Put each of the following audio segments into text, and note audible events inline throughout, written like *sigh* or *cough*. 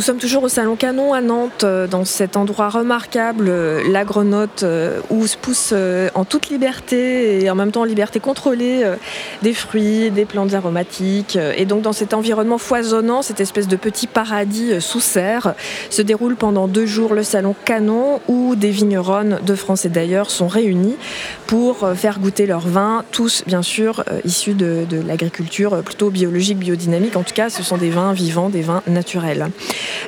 Nous sommes toujours au Salon Canon à Nantes, euh, dans cet endroit remarquable, euh, la Grenotte, euh, où se poussent en toute liberté et en même temps en liberté contrôlée des fruits, des plantes aromatiques. Et donc dans cet environnement foisonnant, cette espèce de petit paradis sous serre, se déroule pendant deux jours le Salon Canon, où des vigneronnes de France et d'ailleurs sont réunis pour faire goûter leur vin, tous bien sûr issus de l'agriculture plutôt biologique, biodynamique. En tout cas, ce sont des vins vivants, des vins naturels.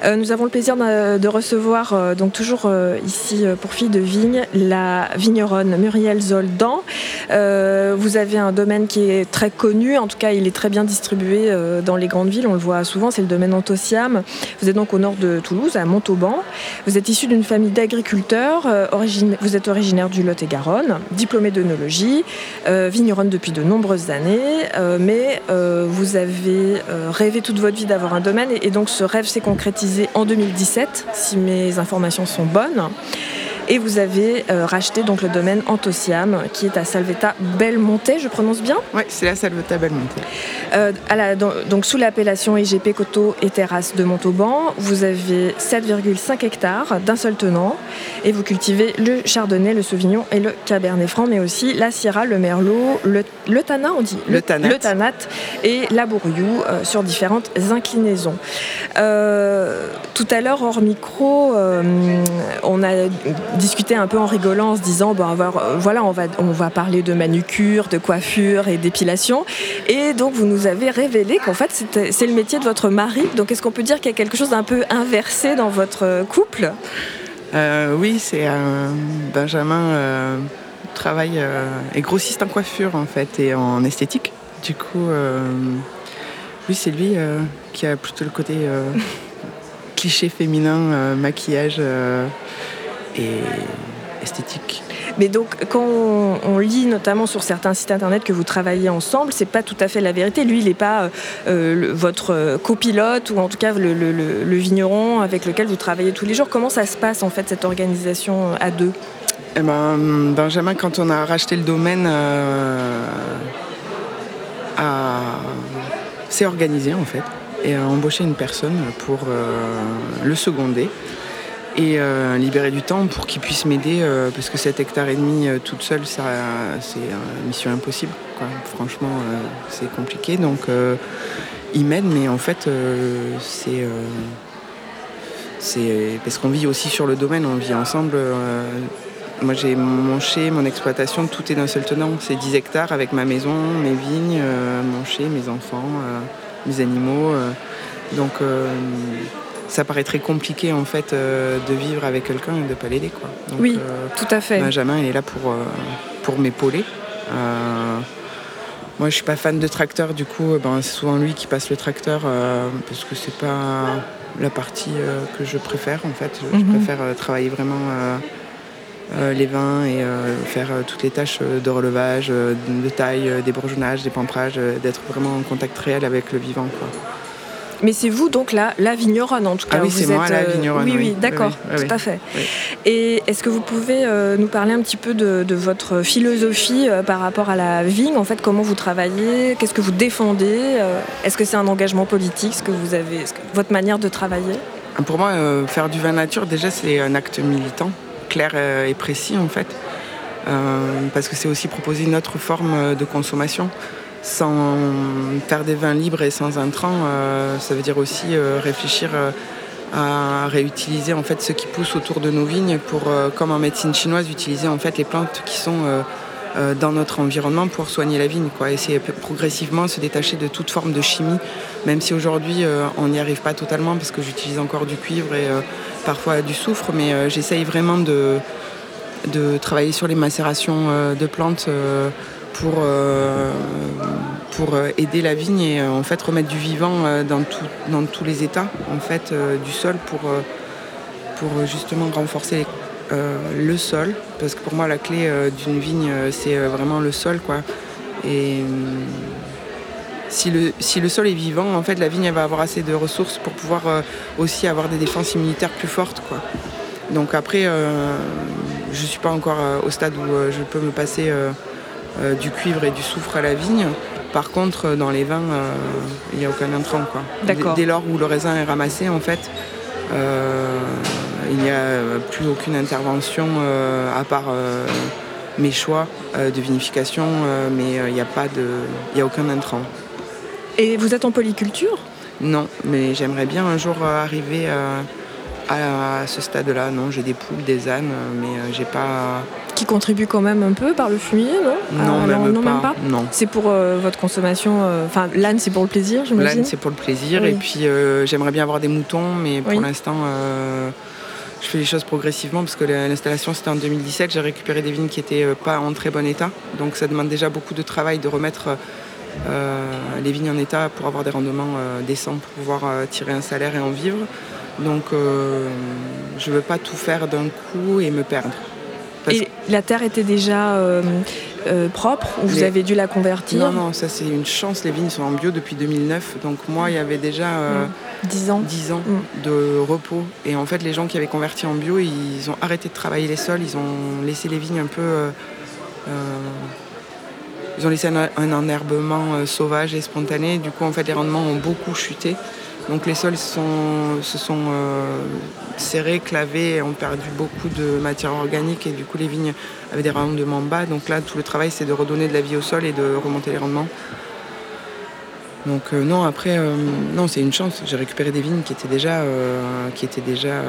Euh, nous avons le plaisir de, recevoir euh, donc toujours euh, ici pour Fille de Vigne la vigneronne Muriel Zoldan. vous avez un domaine qui est très connu, en tout cas il est très bien distribué dans les grandes villes, on le voit souvent, c'est le domaine Antociam. Vous êtes donc au nord de Toulouse, à Montauban. Vous êtes issu d'une famille d'agriculteurs, vous êtes originaire du Lot-et-Garonne, diplômé d'œnologie, vigneronne depuis de nombreuses années, mais vous avez rêvé toute votre vie d'avoir un domaine et donc ce rêve s'est concrétisé en 2017, si mes informations sont bonnes. Et vous avez euh, racheté donc le domaine Antociam, qui est à Salvetta Belmonte, je prononce bien Oui, c'est la Salvetta Belmonte. Euh, donc sous l'appellation IGP Coteau et Terrasse de Montauban, vous avez 7,5 hectares d'un seul tenant, et vous cultivez le Chardonnay, le Sauvignon et le Cabernet Franc, mais aussi la Syrah, le Merlot, le, le Tanat, on dit Le, Tanat. Le Tanat et la Bourriou euh, sur différentes inclinaisons. tout à l'heure, hors micro, on a discuter un peu en rigolant, en se disant bon, euh, voilà, on va, on va parler de manucure, de coiffure et d'épilation. Et donc, vous nous avez révélé qu'en fait, c'est le métier de votre mari. Donc, est-ce qu'on peut dire qu'il y a quelque chose d'un peu inversé dans votre couple? Euh, Oui, c'est Benjamin euh, travaille est grossiste en coiffure en fait et en esthétique. Du coup, oui, c'est lui qui a plutôt le côté *laughs* cliché féminin, maquillage et esthétique. Mais donc, quand on, lit notamment sur certains sites internet que vous travaillez ensemble, c'est pas tout à fait la vérité. Lui, il n'est pas euh, votre copilote ou en tout cas le, vigneron avec lequel vous travaillez tous les jours. Comment ça se passe en fait cette organisation à deux? Eh ben, Benjamin, quand on a racheté le domaine, euh, s'est organisé en fait et a embauché une personne pour euh, le seconder et euh, libérer du temps pour qu'il puisse m'aider euh, parce que 7 hectares et demi euh, toute seule c'est une mission impossible franchement c'est compliqué donc il m'aide mais en fait c'est c'est parce qu'on vit aussi sur le domaine on vit ensemble moi j'ai mon chai, mon exploitation, tout est d'un seul tenant. C'est 10 hectares avec ma maison, mes vignes, mon chai, mes enfants, mes animaux. donc ça paraît très compliqué en fait euh, de vivre avec quelqu'un et de ne pas l'aider. Quoi. oui, euh, tout à fait. Benjamin, il est là pour, euh, pour m'épauler. moi, je suis pas fan de tracteur, du coup, ben, c'est souvent lui qui passe le tracteur parce que c'est pas la partie que je préfère en fait. Je, mhm. préfère travailler vraiment les vins et faire toutes les tâches de relevage, de taille, des bourgeonnages, des d'être vraiment en contact réel avec le vivant. Quoi. Mais c'est vous donc la, la vigneronne en tout cas. Ah oui, c'est moi la euh, vigneronne. Oui, oui, d'accord, tout à fait. Et est-ce que vous pouvez euh, nous parler un petit peu de, votre philosophie euh, par rapport à la vigne? En fait, comment vous travaillez? Qu'est-ce que vous défendez? Est-ce que c'est un engagement politique ce que vous avez, votre manière de travailler? Pour moi, faire du vin nature, déjà, c'est un acte militant, clair et précis en fait. parce que c'est aussi proposer une autre forme de consommation sans faire des vins libres et sans intrants, euh, ça veut dire aussi euh, réfléchir euh, à réutiliser en fait ce qui pousse autour de nos vignes pour, comme en médecine chinoise, utiliser en fait les plantes qui sont dans notre environnement pour soigner la vigne. Essayer progressivement se détacher de toute forme de chimie, même si aujourd'hui on n'y arrive pas totalement parce que j'utilise encore du cuivre et parfois du soufre, mais j'essaye vraiment de, de travailler sur les macérations de plantes pour, euh, pour euh, aider la vigne et euh, en fait remettre du vivant dans, dans tous les états en fait, du sol pour, pour justement renforcer le sol. Parce que pour moi la clé d'une vigne c'est vraiment le sol quoi. Et si le, si le sol est vivant, en fait, la vigne va avoir assez de ressources pour pouvoir aussi avoir des défenses immunitaires plus fortes. Quoi. Donc après, je ne suis pas encore au stade où je peux me passer euh, du cuivre et du soufre à la vigne. Par contre, dans les vins, euh, il n'y a aucun intrant. Quoi. Dès, lors où le raisin est ramassé, en fait, il n'y a plus aucune intervention à part mes choix de vinification, mais il n'y a pas de, il a aucun intrant. Et vous êtes en polyculture? Non, mais j'aimerais bien un jour arriver à ce stade-là. Non, j'ai des poules, des ânes, mais j'ai pas qui contribue quand même un peu par le fumier, non? Non, ah, même, pas. Non. C'est pour euh, votre consommation. Euh, enfin, l'âne, c'est pour le plaisir, j'imagine? L'âne, c'est pour le plaisir. Et puis, euh, j'aimerais bien avoir des moutons, mais pour l'instant, je fais les choses progressivement parce que l'installation, c'était en 2017. J'ai récupéré des vignes qui n'étaient pas en très bon état. Donc, ça demande déjà beaucoup de travail de remettre les vignes en état pour avoir des rendements décents, pour pouvoir tirer un salaire et en vivre. Donc, je ne veux pas tout faire d'un coup et me perdre. Et la terre était déjà euh, euh, propre ou vous avez dû la convertir Non, non, ça c'est une chance. Les vignes sont en bio depuis 2009. Donc moi, il y avait déjà 10 euh, ans, 10 ans mm. de repos. Et en fait, les gens qui avaient converti en bio, ils ont arrêté de travailler les sols. Ils ont laissé les vignes un peu... ils ont laissé un, un enherbement sauvage et spontané. Du coup, en fait, les rendements ont beaucoup chuté. Donc les sols se sont euh, serrés, clavés, ont perdu beaucoup de matière organique et du coup les vignes avaient des rendements bas. Donc là tout le travail c'est de redonner de la vie au sol et de remonter les rendements. Donc euh, non après euh, non c'est une chance. J'ai récupéré des vignes qui étaient déjà qui étaient déjà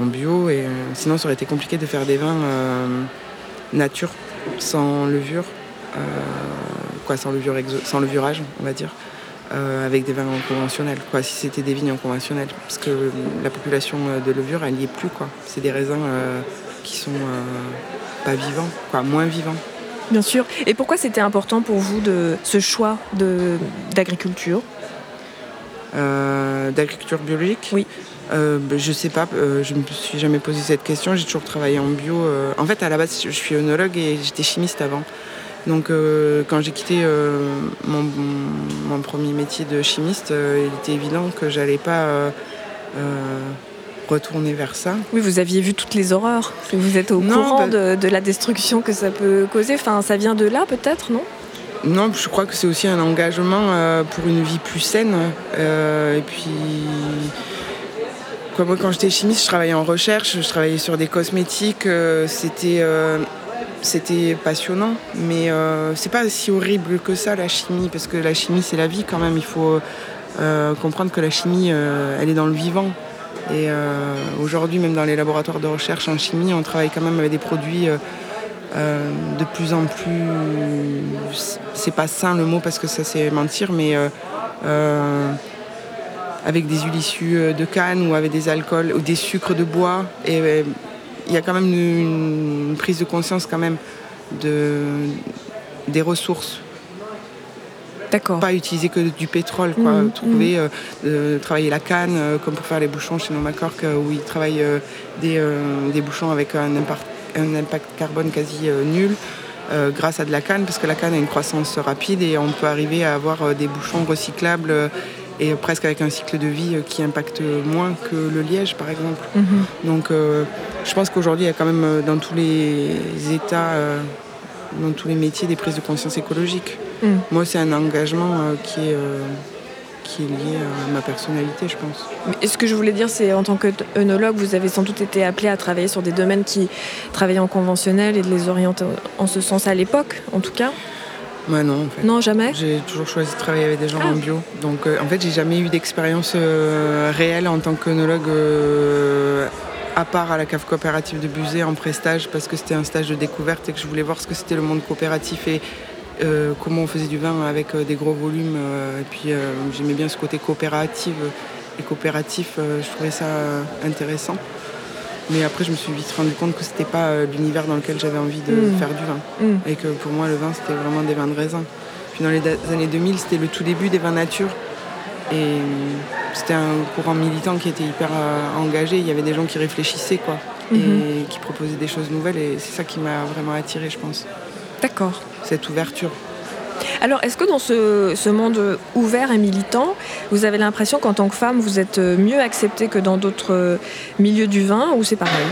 en bio et sinon ça aurait été compliqué de faire des vins nature sans levure, quoi sans levure sans levurage on va dire. Euh, avec des vins conventionnels, quoi, si c'était des vignes en conventionnel. Parce que la population euh, de levure, elle n'y est plus. Quoi. C'est des raisins euh, qui sont pas vivants, quoi, moins vivants. Bien sûr. Et pourquoi c'était important pour vous de ce choix d'agriculture? D'agriculture biologique? Oui. Euh, je sais pas, je ne me suis jamais posé cette question. J'ai toujours travaillé en bio. En fait, à la base, je suis œnologue et j'étais chimiste avant. Donc euh, quand j'ai quitté euh, mon, premier métier de chimiste, euh, il était évident que j'allais pas retourner vers ça. Oui, vous aviez vu toutes les horreurs. Vous êtes au courant bah de, la destruction que ça peut causer. Enfin, ça vient de là peut-être, non? Non, je crois que c'est aussi un engagement pour une vie plus saine. et puis, moi, quand j'étais chimiste, je travaillais en recherche, je travaillais sur des cosmétiques. C'était c'était passionnant, mais euh, c'est pas si horrible que ça la chimie, parce que la chimie c'est la vie quand même. Il faut euh, comprendre que la chimie, euh, elle est dans le vivant. Et aujourd'hui, même dans les laboratoires de recherche en chimie, on travaille quand même avec des produits de plus en plus. C'est pas sain le mot parce que ça c'est mentir, mais avec des huiles issues de canne ou avec des alcools ou des sucres de bois. Il y a quand même une, prise de conscience quand même de, des ressources. D'accord. Pas utiliser que du pétrole, quoi. Mmh, Trouver, mmh. Euh, travailler la canne, euh, comme pour faire les bouchons chez Nomacork, euh, où ils travaillent des, des, bouchons avec un impact, un impact carbone quasi nul. grâce à de la canne, parce que la canne a une croissance rapide et on peut arriver à avoir des bouchons recyclables et presque avec un cycle de vie qui impacte moins que le liège, par exemple. Mmh. Donc je pense qu'aujourd'hui, il y a quand même euh, dans tous les états, euh, dans tous les métiers, des prises de conscience écologiques. Mm. Moi, c'est un engagement euh, qui est qui est lié à ma personnalité, je pense. Et ce que je voulais dire, c'est en tant qu'œnologue, vous avez sans doute été appelé à travailler sur des domaines qui travaillaient en conventionnel et de les orienter en ce sens à l'époque, en tout cas Moi, non, en fait. Non, jamais? J'ai toujours choisi de travailler avec des gens ah. en bio. Donc, en fait, j'ai jamais eu d'expérience réelle en tant qu'œnologue à part à la cave coopérative de Buzet en prestage parce que c'était un stage de découverte et que je voulais voir ce que c'était le monde coopératif et euh, comment on faisait du vin avec euh, des gros volumes. Euh, et puis j'aimais bien ce côté coopératif et coopératif, je trouvais ça intéressant. Mais après, je me suis vite rendu compte que c'était pas l'univers dans lequel j'avais envie de mmh. faire du vin. Mmh. Et que pour moi, le vin, c'était vraiment des vins de raisin. Puis dans les années 2000, c'était le tout début des vins nature. Et c'était un courant militant qui était hyper euh, engagé. Il y avait des gens qui réfléchissaient, quoi, et mhm. qui proposaient des choses nouvelles. Et c'est ça qui m'a vraiment attiré, je pense. D'accord. Cette ouverture. Alors, est-ce que dans ce, monde ouvert et militant, vous avez l'impression qu'en tant que femme, vous êtes mieux acceptée que dans d'autres milieux du vin, ou c'est pareil?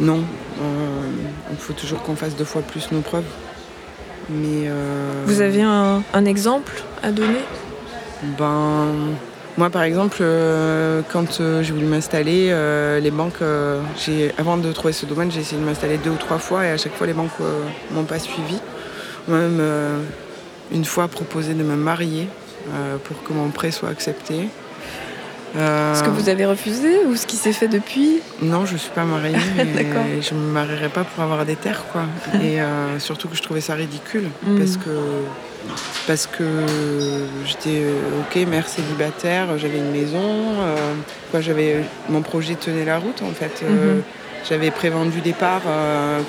Non. Euh, il faut toujours qu'on fasse deux fois plus nos preuves. Mais euh, Vous avez un, exemple à donner? Ben, Moi, par exemple, euh, quand euh, j'ai voulu m'installer, euh, les banques, avant de trouver ce domaine, j'ai essayé de m'installer deux ou trois fois et à chaque fois, les banques m'ont pas suivi. Même une fois proposé de me marier pour que mon prêt soit accepté. Ce que vous avez refusé ou ce qui s'est fait depuis Non, je ne suis pas mariée. *laughs* et je ne me marierai pas pour avoir des terres. Quoi. *laughs* et surtout que je trouvais ça ridicule mm. parce que parce que j'étais euh, ok, mère célibataire, j'avais une maison, euh, j'avais mon projet tenait la route en fait. Euh, mhm. J'avais prévendu des parts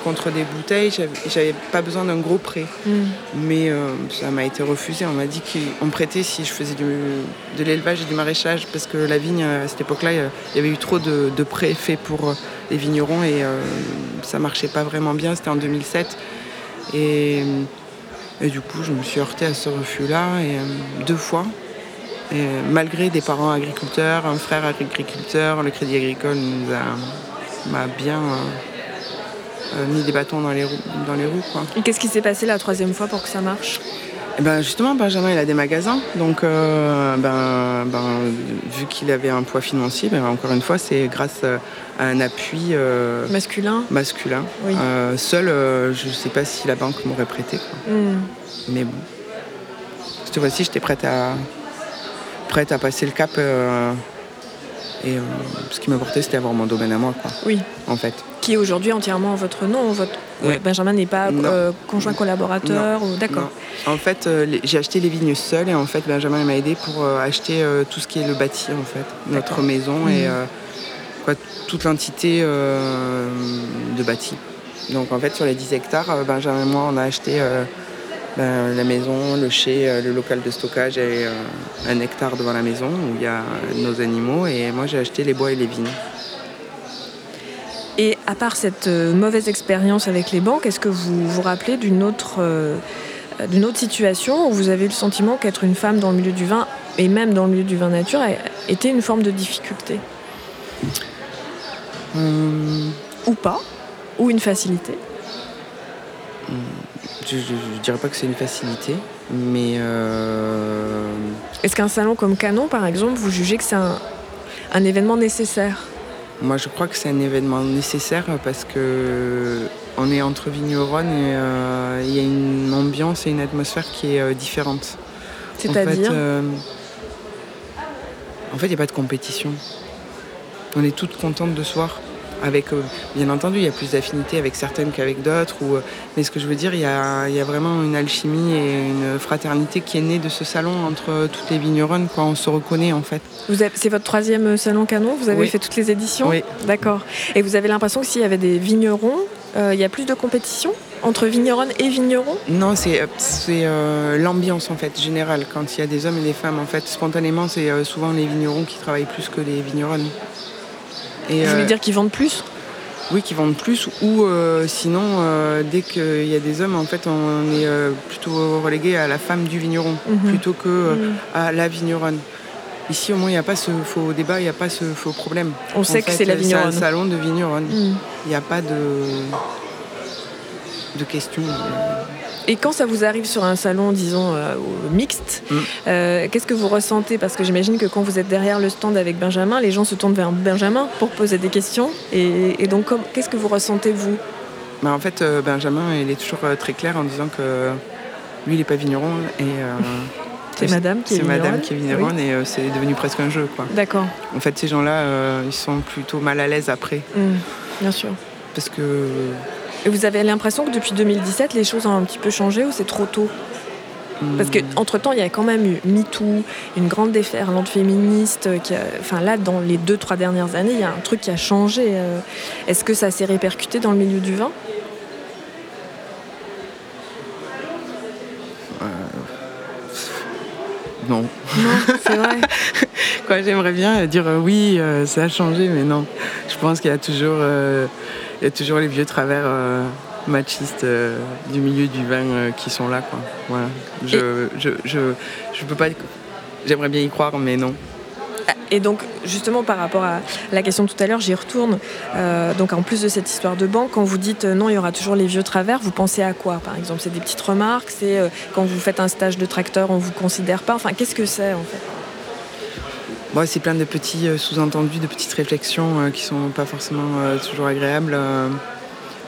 contre des bouteilles, j'avais pas besoin d'un gros prêt. Mhm. Mais ça m'a été refusé. On m'a dit qu'on me prêtait si je faisais de l'élevage et du maraîchage, parce que la vigne, à cette époque-là, il y avait eu trop de, de prêts faits pour les vignerons et ça marchait pas vraiment bien. C'était en 2007. Et et du coup, je me suis heurtée à ce refus-là et, euh, deux fois. Et malgré des parents agriculteurs, un frère agriculteur, le Crédit Agricole m'a bien euh, euh, mis des bâtons dans les roues. Dans les roues Et qu'est-ce qui s'est passé la troisième fois pour que ça marche? Eh ben justement, Benjamin, il a des magasins. Donc, ben, ben, vu qu'il avait un poids financier, ben, encore une fois, c'est grâce à un appui masculin? masculin. seul, je ne sais pas si la banque m'aurait prêté. Hmm. Mais bon, cette fois-ci, j'étais prête à, prête à passer le cap. Euh, et euh, ce qui m'importait, c'était avoir mon domaine à moi. Quoi, oui. En fait. Qui est aujourd'hui entièrement votre nom votre... Benjamin n'est pas euh, conjoint collaborateur ou... D'accord. En fait, j'ai acheté les vignes seul et en fait, Benjamin m'a aidé pour acheter tout ce qui est le bâti, en fait. Notre maison et mhm. quoi, toute l'entité de bâti. Donc en fait, sur les 10 hectares, Benjamin et moi, on a acheté ben, la maison, le chai, euh, le local de stockage et euh, un hectare devant la maison où il y a nos animaux. Et moi, j'ai acheté les bois et les vignes. Et à part cette euh, mauvaise expérience avec les banques, est-ce que vous vous rappelez d'une autre, d'une autre situation où vous avez eu le sentiment qu'être une femme dans le milieu du vin, et même dans le milieu du vin nature, était une forme de difficulté? Ou pas? Ou une facilité? Je ne dirais pas que c'est une facilité, mais... Euh, Est-ce qu'un salon comme Canon, par exemple, vous jugez que c'est un, événement nécessaire? Moi, je crois que c'est un événement nécessaire parce que on est entre vignerons et euh, il y a une ambiance et une atmosphère qui est euh, différente. C'est-à-dire? En fait, il n'y a pas de compétition. On est toutes contentes de soir. Avec, euh, bien entendu, il y a plus d'affinité avec certaines qu'avec d'autres. Ou, euh, mais ce que je veux dire, il y, a, vraiment une alchimie et une fraternité qui est née de ce salon entre toutes les vigneronnes. Quoi. On se reconnaît en fait. C'est votre troisième salon canon Vous avez fait toutes les éditions Oui. D'accord. Et vous avez l'impression que s'il y avait des vignerons, euh, il y a plus de compétition entre vigneronnes et vignerons? Non, c'est l'ambiance en fait générale. Quand il y a des hommes et des femmes, en fait, spontanément, c'est souvent les vignerons qui travaillent plus que les vigneronnes. Et, Vous voulez euh, dire qu'ils vendent plus? Oui, qui vendent plus, ou euh, sinon, euh, dès qu'il y a des hommes, en fait, on est plutôt relégué à la femme du vigneron, mhm. plutôt que mhm. à la vigneronne. Ici, au moins, il n'y a pas ce faux débat, il n'y a pas ce faux problème. On sait que c'est la vigneronne. C'est un salon de vigneronne. Mhm. Il n'y a pas de, de questions. Et quand ça vous arrive sur un salon, disons, euh, mixte, mm. euh, qu'est-ce que vous ressentez? Parce que j'imagine que quand vous êtes derrière le stand avec Benjamin, les gens se tournent vers Benjamin pour poser des questions. Et, donc, qu'est-ce que vous ressentez, vous? Bah, En fait, euh, Benjamin, il est toujours très clair en disant que lui, il n'est pas vigneron. Et, *laughs* c'est madame qui est vigneronne. madame qui est vigneronne et c'est devenu presque un jeu. D'accord. En fait, ces gens-là, ils sont plutôt mal à l'aise après. Mm. bien sûr. Parce que et vous avez l'impression que depuis 2017, les choses ont un petit peu changé ou c'est trop tôt? Parce qu'entre-temps, il y a quand même eu MeToo, une grande déferlante féministe. Qui enfin, là, dans les deux, trois dernières années, il y a un truc qui a changé. Euh. Est-ce que ça s'est répercuté dans le milieu du vin? Euh, Non. Non, c'est vrai. *laughs* Quoi, j'aimerais bien dire euh, oui, ça a changé, mais non. Je pense qu'il y a toujours il y a toujours les vieux travers euh, machistes euh, du milieu du vin euh, qui sont là. Quoi. Voilà. Je, je, je, je, peux pas. J'aimerais bien y croire, mais non. Ah, et donc, justement, par rapport à la question de tout à l'heure, j'y retourne. donc, en plus de cette histoire de banque, quand vous dites non, il y aura toujours les vieux travers, vous pensez à quoi, par exemple? C'est des petites remarques? C'est quand vous faites un stage de tracteur, on vous considère pas? Enfin, qu'est-ce que c'est, en fait? C'est plein de petits sous-entendus, de petites réflexions qui sont pas forcément toujours agréables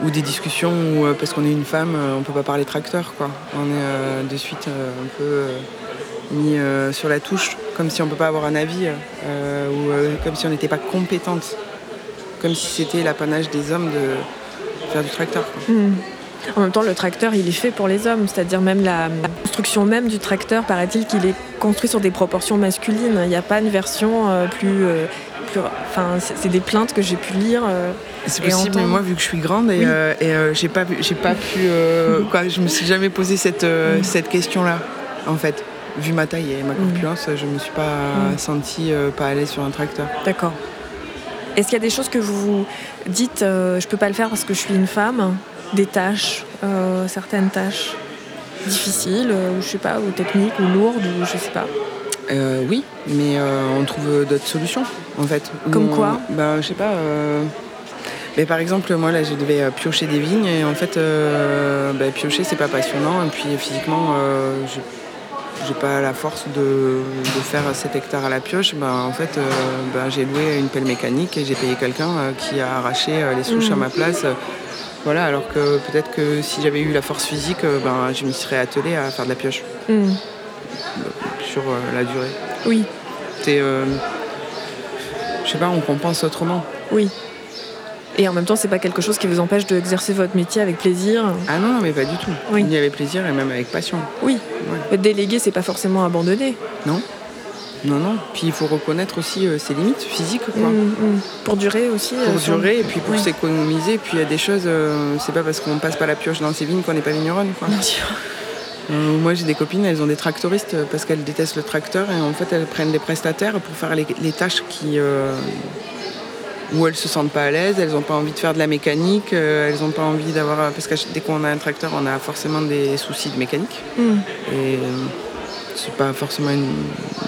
ou des discussions où, parce qu'on est une femme, on peut pas parler tracteur. Quoi. On est de suite un peu mis sur la touche, comme si on peut pas avoir un avis, ou comme si on n'était pas compétente, comme si c'était l'apanage des hommes de faire du tracteur. Hmm. En même temps, le tracteur, il est fait pour les hommes, c'est-à-dire même la construction même du tracteur, paraît-il qu'il est construit sur des proportions masculines. Il n'y a pas une version euh, plus, euh, plus, Enfin, c'est des plaintes que j'ai pu lire. Euh, c'est possible, mais moi, vu que je suis grande et, j'ai pas, j'ai pas pu, *laughs* quoi, je me suis jamais posé cette, cette question-là, en fait. Vu ma taille et ma corpulence, je me suis pas sentie pas aller sur un tracteur. D'accord. Est-ce qu'il y a des choses que vous vous dites, je peux pas le faire parce que je suis une femme? Des tâches, euh, certaines tâches difficiles, euh, ou je sais pas, ou techniques, ou lourdes, ou je sais pas. Euh, oui, mais on trouve d'autres solutions en fait. Comme quoi ben, Je sais pas. Mais par exemple, moi là, je devais piocher des vignes et en fait, ben, piocher c'est pas passionnant et puis physiquement, j'ai pas la force de, faire 7 hectares à la pioche. Ben, en fait, ben, j'ai loué une pelle mécanique et j'ai payé quelqu'un qui a arraché les souches à mmh. ma place voilà, alors que peut-être que si j'avais eu la force physique, euh, ben, je m'y serais attelée à faire de la pioche. Hmm. Sur euh, la durée. Oui. C'est. Euh, je sais pas, on compense autrement. Oui. Et en même temps, c'est pas quelque chose qui vous empêche d'exercer votre métier avec plaisir Ah non, mais pas du tout. Oui. Il y avait plaisir et même avec passion. Oui. Ouais. Déléguer, c'est pas forcément abandonner. Non. Non, non. Puis il faut reconnaître aussi euh, ses limites physiques. Quoi. Mm, mm. Pour durer aussi. Pour euh, durer et puis pour s'économiser. Puis il y a des choses, euh, c'est pas parce qu'on passe pas la pioche dans ses vignes qu'on n'est pas vigneronne. Quoi. Bien sûr. moi j'ai des copines, elles ont des tractoristes parce qu'elles détestent le tracteur et en fait elles prennent des prestataires pour faire les, tâches qui, où elles se sentent pas à l'aise, elles n'ont pas envie de faire de la mécanique, elles n'ont pas envie d'avoir. Parce que dès qu'on a un tracteur, on a forcément des soucis de mécanique. Mm. Et c'est pas forcément une...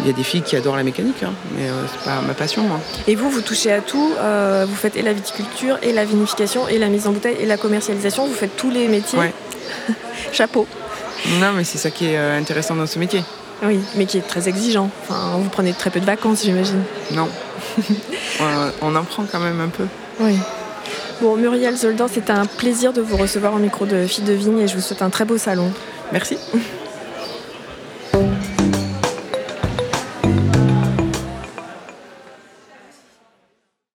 Il y a des filles qui adorent la mécanique, hein, mais euh, c'est pas ma passion, moi. Et vous, vous touchez à tout. Euh, vous faites et la viticulture, et la vinification, et la mise en bouteille, et la commercialisation. Vous faites tous les métiers. *laughs* Chapeau. Non, mais c'est ça qui est euh, intéressant dans ce métier. Oui, mais qui est très exigeant. Enfin, vous prenez très peu de vacances, j'imagine. Non. *laughs* on en prend quand même un peu. Oui. Bon, Muriel Zoldan, c'était un plaisir de vous recevoir au micro de Fille de Vigne et je vous souhaite un très beau salon. Merci. *laughs*